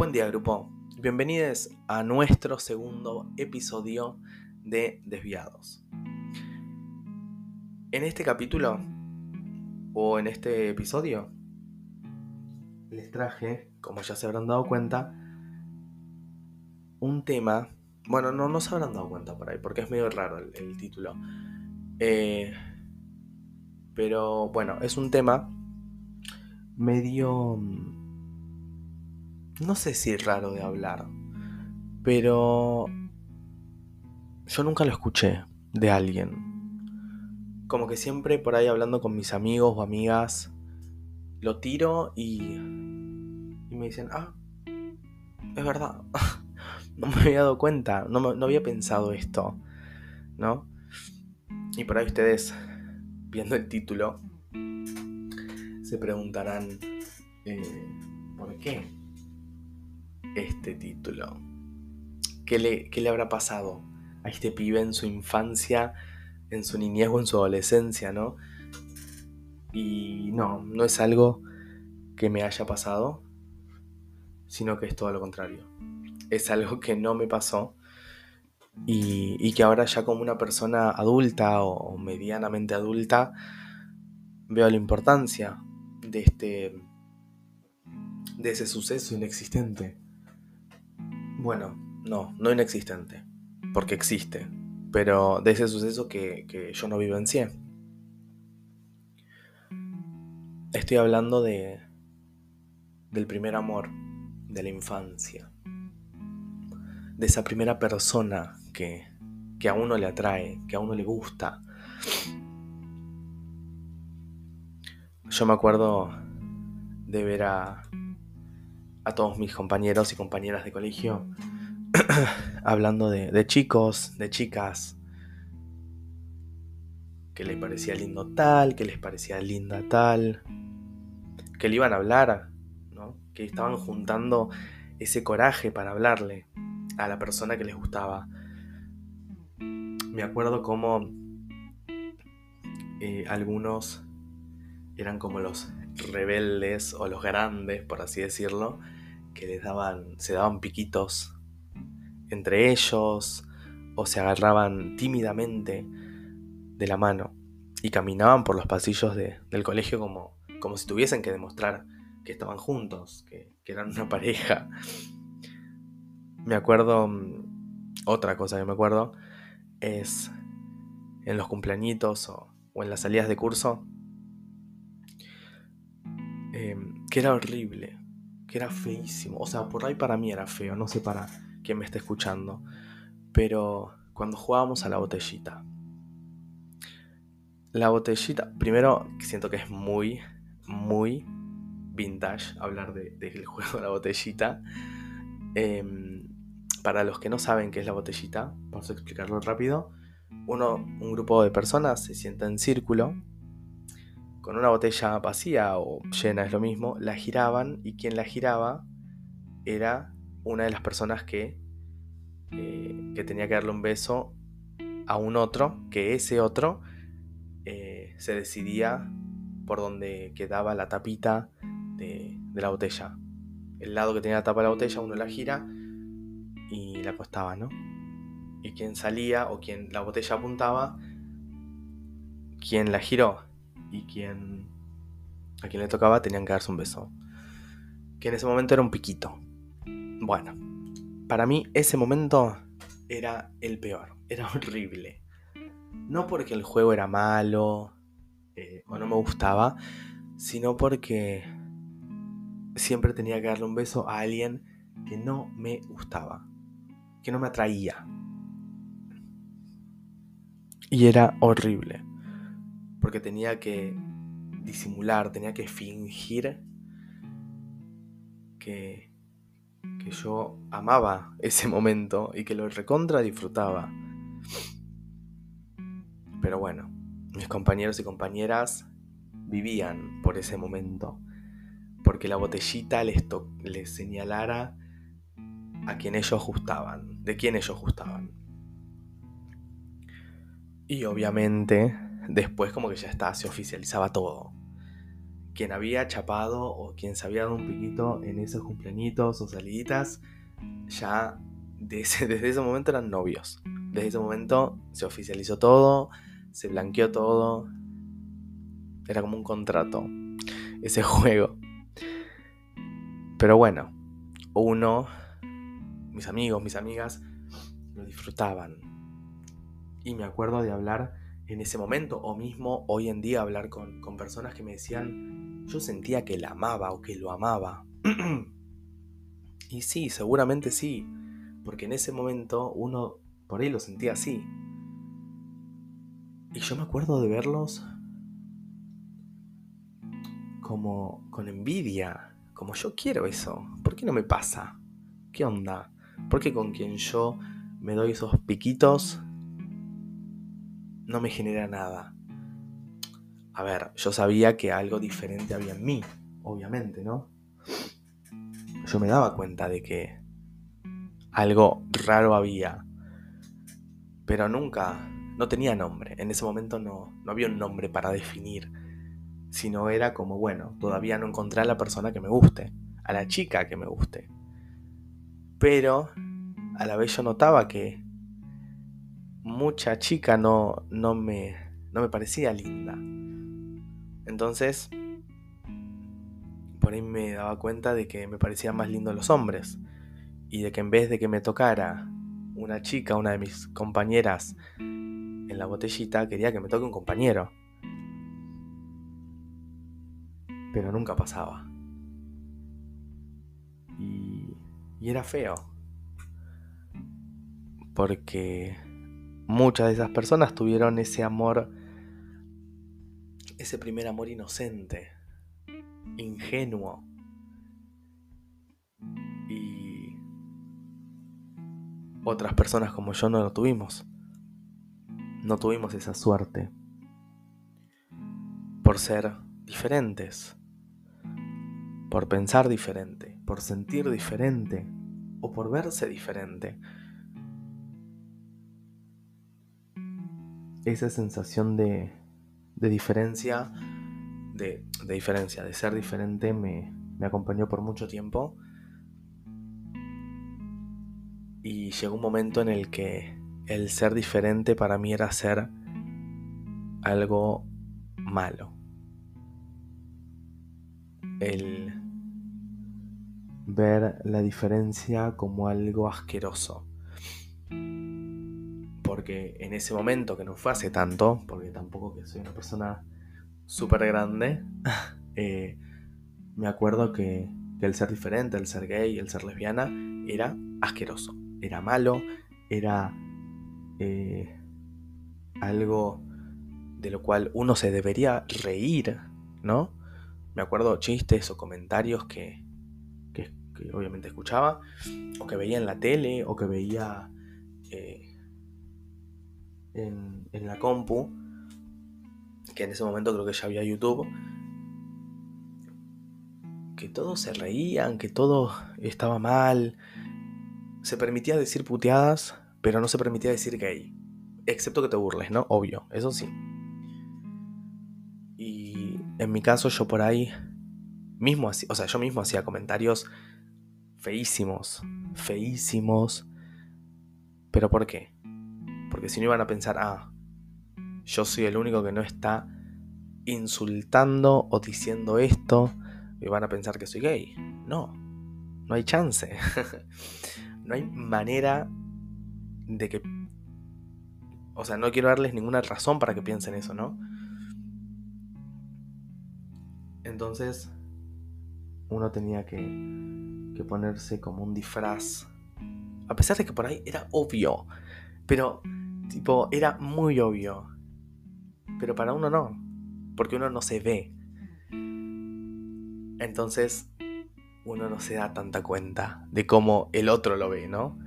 Buen día grupo, bienvenidos a nuestro segundo episodio de Desviados. En este capítulo, o en este episodio, les traje, como ya se habrán dado cuenta, un tema, bueno, no, no se habrán dado cuenta por ahí, porque es medio raro el, título. Eh, pero bueno, es un tema medio no sé si raro de hablar, pero yo nunca lo escuché de alguien. Como que siempre por ahí hablando con mis amigos o amigas, lo tiro y, y me dicen, ah, es verdad, no me había dado cuenta, no, no había pensado esto, ¿no? Y por ahí ustedes, viendo el título, se preguntarán, eh, ¿por qué? Este título? ¿Qué le, le habrá pasado a este pibe en su infancia, en su niñez o en su adolescencia, no? Y no, no es algo que me haya pasado, sino que es todo lo contrario. Es algo que no me pasó y, y que ahora ya como una persona adulta o medianamente adulta veo la importancia de este de ese suceso inexistente bueno, no, no inexistente, porque existe, pero de ese suceso que, yo no vivencié. Estoy hablando de del primer amor, de la infancia, de esa primera persona que, que a uno le atrae, que a uno le gusta. Yo me acuerdo de ver a, a todos mis compañeros y compañeras de colegio hablando de, chicos, de chicas, que les parecía lindo tal, que les parecía linda tal, que le iban a hablar, ¿no? que estaban juntando ese coraje para hablarle a la persona que les gustaba. Me acuerdo como eh, algunos eran como los rebeldes o los grandes, por así decirlo, que les daban, se daban piquitos entre ellos o se agarraban tímidamente de la mano y caminaban por los pasillos del colegio como, como si tuviesen que demostrar que estaban juntos, que, eran una pareja. Me acuerdo, mm, otra cosa que me acuerdo es en los cumpleañitos o, en las salidas de curso, em, que era horrible, que era feísimo. O sea, por ahí para mí era feo, no sé para quien me está escuchando. Pero cuando jugábamos a la botellita. La botellita, primero siento que es muy, muy vintage hablar del de, juego de la botellita. Em, para los que no saben qué es la botellita, vamos a explicarlo rápido. Uno, un grupo de personas se sienta en círculo con una botella vacía o llena, es lo mismo, la giraban y quien la giraba era una de las personas que, eh, que tenía que darle un beso a un otro, que ese otro eh, se decidía por donde quedaba la tapita de, de, la botella. El lado que tenía la tapa de la botella, uno la gira y la acostaba, ¿no? Y quien salía o quien la botella apuntaba, quien la giró y quien a quien le tocaba tenían que darse un beso. Que en ese momento era un piquito. Bueno, para mí ese momento era el peor, era horrible. No porque el juego era malo eh, o no me gustaba, sino porque siempre tenía que darle un beso a alguien que no me gustaba, que no me atraía. Y era horrible porque tenía que disimular, tenía que fingir que, que yo amaba ese momento y que lo recontra disfrutaba. Pero bueno, mis compañeros y compañeras vivían por ese momento, porque la botellita les, les señalara a quien ellos gustaban, de quién ellos gustaban. Y obviamente después como que ya está, se oficializaba todo. quien había chapado o quien se había dado un piquito en esos cumpleañitos o saliditas, ya desde, ese momento eran novios. Desde ese momento se oficializó todo, se blanqueó todo. Era como un contrato, ese juego. Pero bueno, uno, mis amigos, mis amigas, lo disfrutaban. Y me acuerdo de hablar en ese momento, o mismo hoy en día hablar con, con personas que me decían, yo sentía que la amaba o que lo amaba. y sí, seguramente sí, porque en ese momento uno por ahí lo sentía así. Y yo me acuerdo de verlos como con envidia, como yo quiero eso, ¿por qué no me pasa? ¿Qué onda? ¿Por qué con quien yo me doy esos piquitos no me genera nada. A ver, yo sabía que algo diferente había en mí, obviamente, ¿no? Yo me daba cuenta de que algo raro había, pero nunca, no tenía nombre. En ese momento no, no había un nombre para definir, sino era como, bueno, todavía no encontré a la persona que me guste, a la chica que me guste. Pero a la vez yo notaba que mucha chica no, no, me, no me parecía linda. Entonces, por ahí me daba cuenta de que me parecían más lindos los hombres. Y de que en vez de que me tocara una chica, una de mis compañeras en la botellita, quería que me toque un compañero. Pero nunca pasaba. Y, y era feo. Porque muchas de esas personas tuvieron ese amor, ese primer amor inocente, ingenuo. Y otras personas como yo no lo tuvimos. No tuvimos esa suerte. Por ser diferentes. Por pensar diferente. Por sentir diferente. O por verse diferente. Esa sensación de, diferencia, de, de, diferencia, de ser diferente, me, me acompañó por mucho tiempo. Y llegó un momento en el que el ser diferente para mí era ser algo malo. El ver la diferencia como algo asqueroso porque en ese momento, que no fue hace tanto, porque tampoco que soy una persona súper grande, eh, me acuerdo que, el ser diferente, el ser gay, el ser lesbiana, era asqueroso, era malo, era eh, algo de lo cual uno se debería reír, ¿no? Me acuerdo chistes o comentarios que, que, obviamente escuchaba, o que veía en la tele, o que veía eh, en, la compu, que en ese momento creo que ya había YouTube, que todos se reían, que todo estaba mal. Se permitía decir puteadas, pero no se permitía decir gay. Excepto que te burles, ¿no? Obvio, eso sí. Y en mi caso yo por ahí mismo, o sea, yo mismo hacía comentarios feísimos, feísimos. ¿Pero por qué? Porque si no iban a pensar, ah, yo soy el único que no está insultando o diciendo esto, y van a pensar que soy gay. No, no hay chance. no hay manera de que... O sea, no quiero darles ninguna razón para que piensen eso, ¿no? Entonces, uno tenía que, que ponerse como un disfraz. A pesar de que por ahí era obvio. Pero Tipo, era muy obvio. Pero para uno no. Porque uno no se ve. Entonces, uno no se da tanta cuenta de cómo el otro lo ve, ¿no?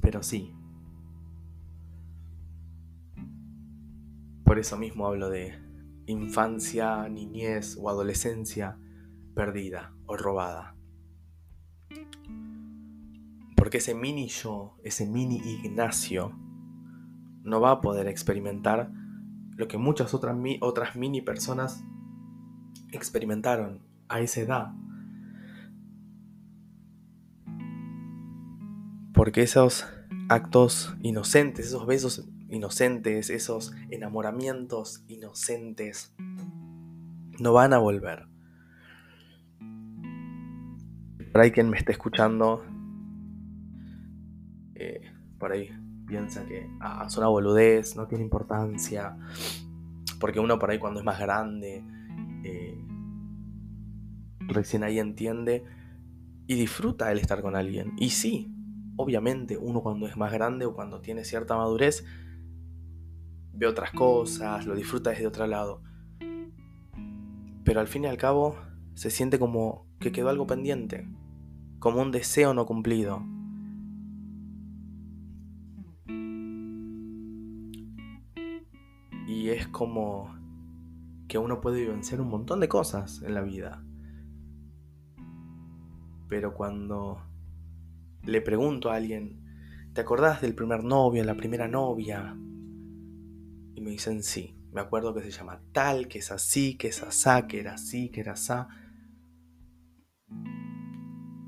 Pero sí. Por eso mismo hablo de infancia, niñez o adolescencia perdida o robada. Porque ese mini yo, ese mini Ignacio, no va a poder experimentar lo que muchas otras, otras mini personas experimentaron a esa edad. Porque esos actos inocentes, esos besos inocentes, esos enamoramientos inocentes, no van a volver. Por ahí quien me esté escuchando, por ahí piensa que ah, es una boludez, no tiene importancia, porque uno por ahí cuando es más grande, eh, recién ahí entiende y disfruta el estar con alguien. Y sí, obviamente uno cuando es más grande o cuando tiene cierta madurez, ve otras cosas, lo disfruta desde otro lado. Pero al fin y al cabo se siente como que quedó algo pendiente, como un deseo no cumplido. Y es como que uno puede vencer un montón de cosas en la vida. Pero cuando le pregunto a alguien, ¿te acordás del primer novio, la primera novia? Y me dicen sí. Me acuerdo que se llama tal, que es así, que es asá, que era así, que era asá.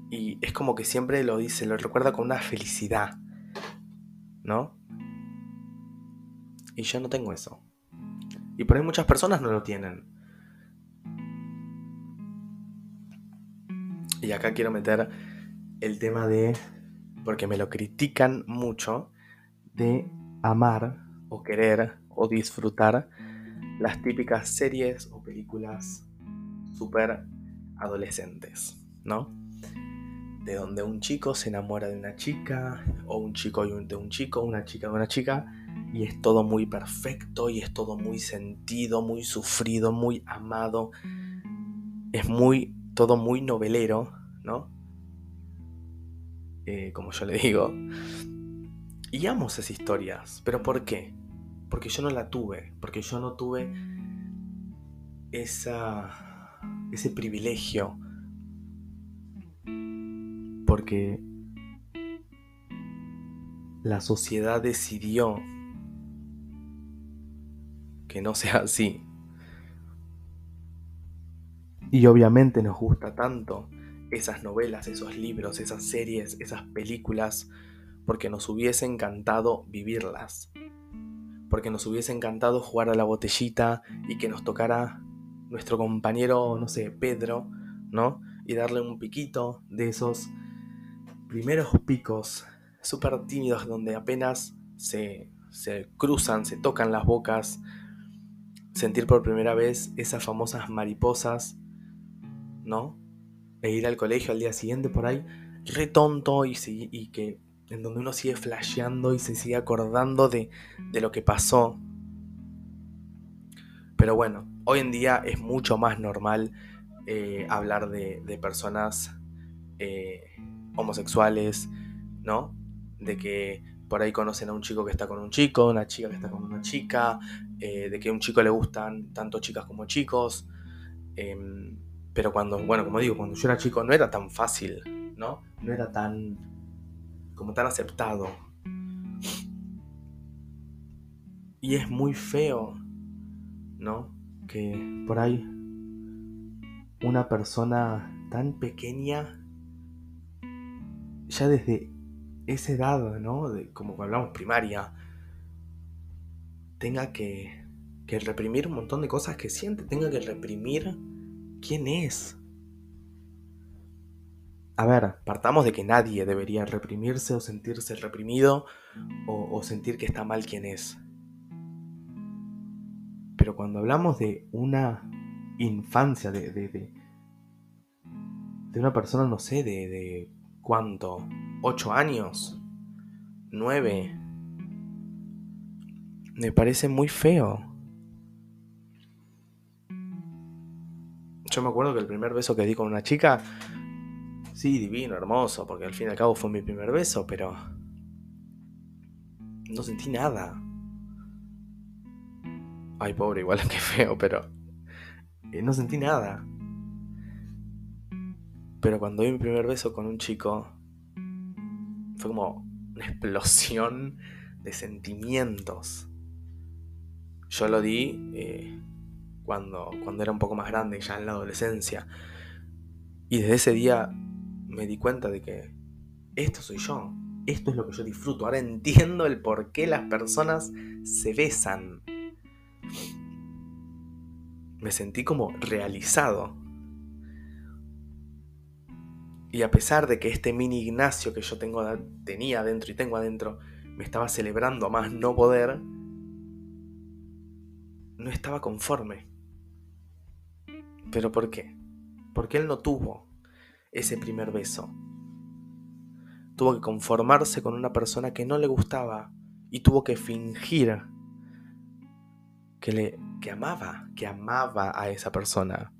Y es como que siempre lo dice, lo recuerda con una felicidad. ¿No? Y yo no tengo eso. Y por ahí muchas personas no lo tienen. Y acá quiero meter el tema de, porque me lo critican mucho, de amar o querer o disfrutar las típicas series o películas súper adolescentes, ¿no? De donde un chico se enamora de una chica, o un chico de un chico, una chica de una chica, y es todo muy perfecto, y es todo muy sentido, muy sufrido, muy amado. Es muy, todo muy novelero, ¿no? Eh, como yo le digo. Y amo esas historias. ¿Pero por qué? Porque yo no la tuve. Porque yo no tuve esa, ese privilegio. Porque la sociedad decidió que no sea así. Y obviamente nos gusta tanto esas novelas, esos libros, esas series, esas películas, porque nos hubiese encantado vivirlas. Porque nos hubiese encantado jugar a la botellita y que nos tocara nuestro compañero, no sé, Pedro, ¿no? Y darle un piquito de esos primeros picos súper tímidos donde apenas se, se cruzan, se tocan las bocas, sentir por primera vez esas famosas mariposas, ¿no? e ir al colegio al día siguiente por ahí, re tonto y, y que en donde uno sigue flasheando y se sigue acordando de, lo que pasó. Pero bueno, hoy en día es mucho más normal eh, hablar de, personas eh, homosexuales, ¿no? De que por ahí conocen a un chico que está con un chico, una chica que está con una chica, eh, de que a un chico le gustan tanto chicas como chicos. Em, pero cuando, bueno, como digo, cuando yo era chico no era tan fácil, ¿no? No era tan, como tan aceptado. Y es muy feo, ¿no? Que por ahí una persona tan pequeña, ya desde esa edad, ¿no? De, como hablamos primaria, tenga que, que reprimir un montón de cosas que siente, tenga que reprimir ¿Quién es? A ver, partamos de que nadie debería reprimirse o sentirse reprimido o, sentir que está mal quien es. Pero cuando hablamos de una infancia, de, de, de, una persona, no sé, de, de cuánto, ocho años, nueve, me parece muy feo. Yo me acuerdo que el primer beso que di con una chica, sí, divino, hermoso, porque al fin y al cabo fue mi primer beso, pero no sentí nada. Ay, pobre, igual que feo, pero eh, no sentí nada. Pero cuando di mi primer beso con un chico, fue como una explosión de sentimientos. Yo lo di eh, cuando, cuando era un poco más grande, ya en la adolescencia. Y desde ese día me di cuenta de que esto soy yo, esto es lo que yo disfruto. Ahora entiendo el por qué las personas se besan. Me sentí como realizado. Y a pesar de que este mini Ignacio que yo tengo, tenía adentro y tengo adentro me estaba celebrando a más no poder, no estaba conforme. ¿Pero por qué? Porque él no tuvo ese primer beso. Tuvo que conformarse con una persona que no le gustaba y tuvo que fingir que le que amaba, que amaba a esa persona.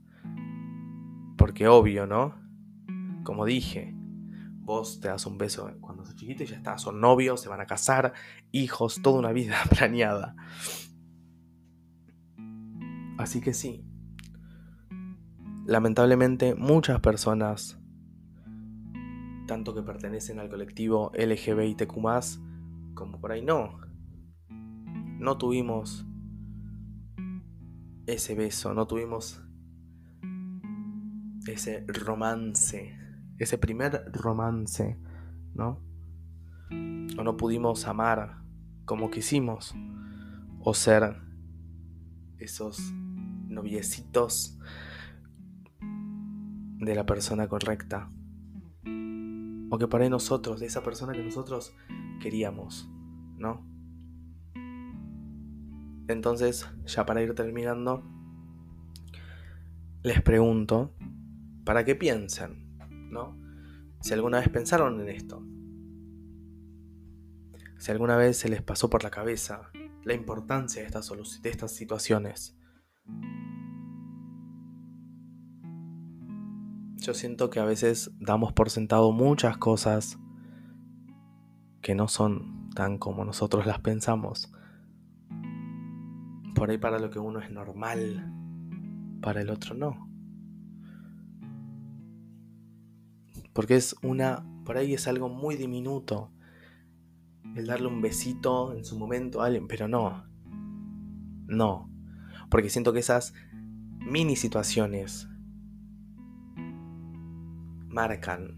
Porque obvio, ¿no? Como dije, vos te das un beso cuando sos chiquito y ya está, son novios, se van a casar, hijos, toda una vida planeada. Así que sí, lamentablemente muchas personas, tanto que pertenecen al colectivo LGBTQ como por ahí no, no tuvimos ese beso, no tuvimos ese romance, ese primer romance, ¿no? O no pudimos amar como quisimos, o ser esos noviecitos de la persona correcta. O que para nosotros, de esa persona que nosotros queríamos, ¿no? Entonces, ya para ir terminando, les pregunto, para qué piensen, ¿no? Si alguna vez pensaron en esto, si alguna vez se les pasó por la cabeza la importancia de estas, de estas situaciones, Yo siento que a veces damos por sentado muchas cosas que no son tan como nosotros las pensamos. Por ahí para lo que uno es normal, para el otro no. Porque es una, por ahí es algo muy diminuto. El darle un besito en su momento a alguien, pero no. No. Porque siento que esas mini situaciones marcan,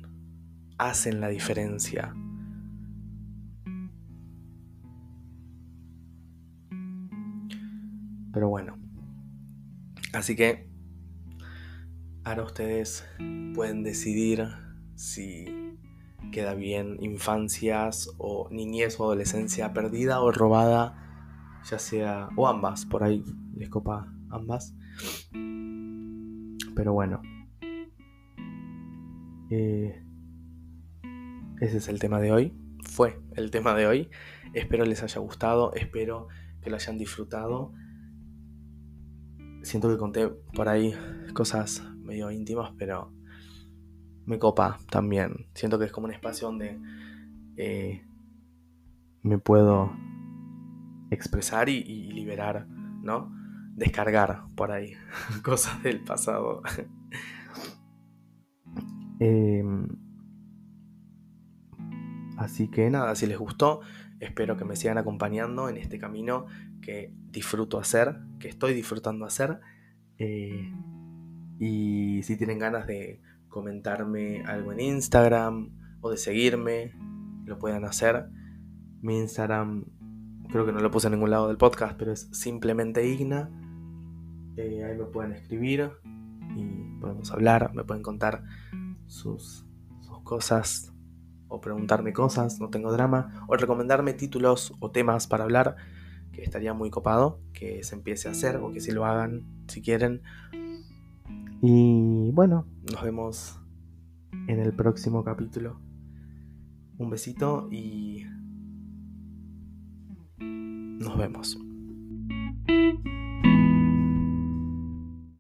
hacen la diferencia. Pero bueno, así que ahora ustedes pueden decidir si queda bien infancias o niñez o adolescencia perdida o robada, ya sea, o ambas, por ahí les copa ambas. Pero bueno. Eh, ese es el tema de hoy. Fue el tema de hoy. Espero les haya gustado. Espero que lo hayan disfrutado. Siento que conté por ahí cosas medio íntimas, pero me copa también. Siento que es como un espacio donde eh, me puedo expresar y, y liberar, ¿no? Descargar por ahí cosas del pasado. Em, así que nada, si les gustó, espero que me sigan acompañando en este camino que disfruto hacer, que estoy disfrutando hacer. Eh, y si tienen ganas de comentarme algo en Instagram o de seguirme, lo puedan hacer. Mi Instagram, creo que no lo puse en ningún lado del podcast, pero es simplemente Igna. Eh, ahí me pueden escribir y podemos hablar, me pueden contar sus, cosas o preguntarme cosas, no tengo drama, o recomendarme títulos o temas para hablar, que estaría muy copado que se empiece a hacer o que si lo hagan si quieren. Y bueno, nos vemos en el próximo capítulo. Un besito y nos vemos.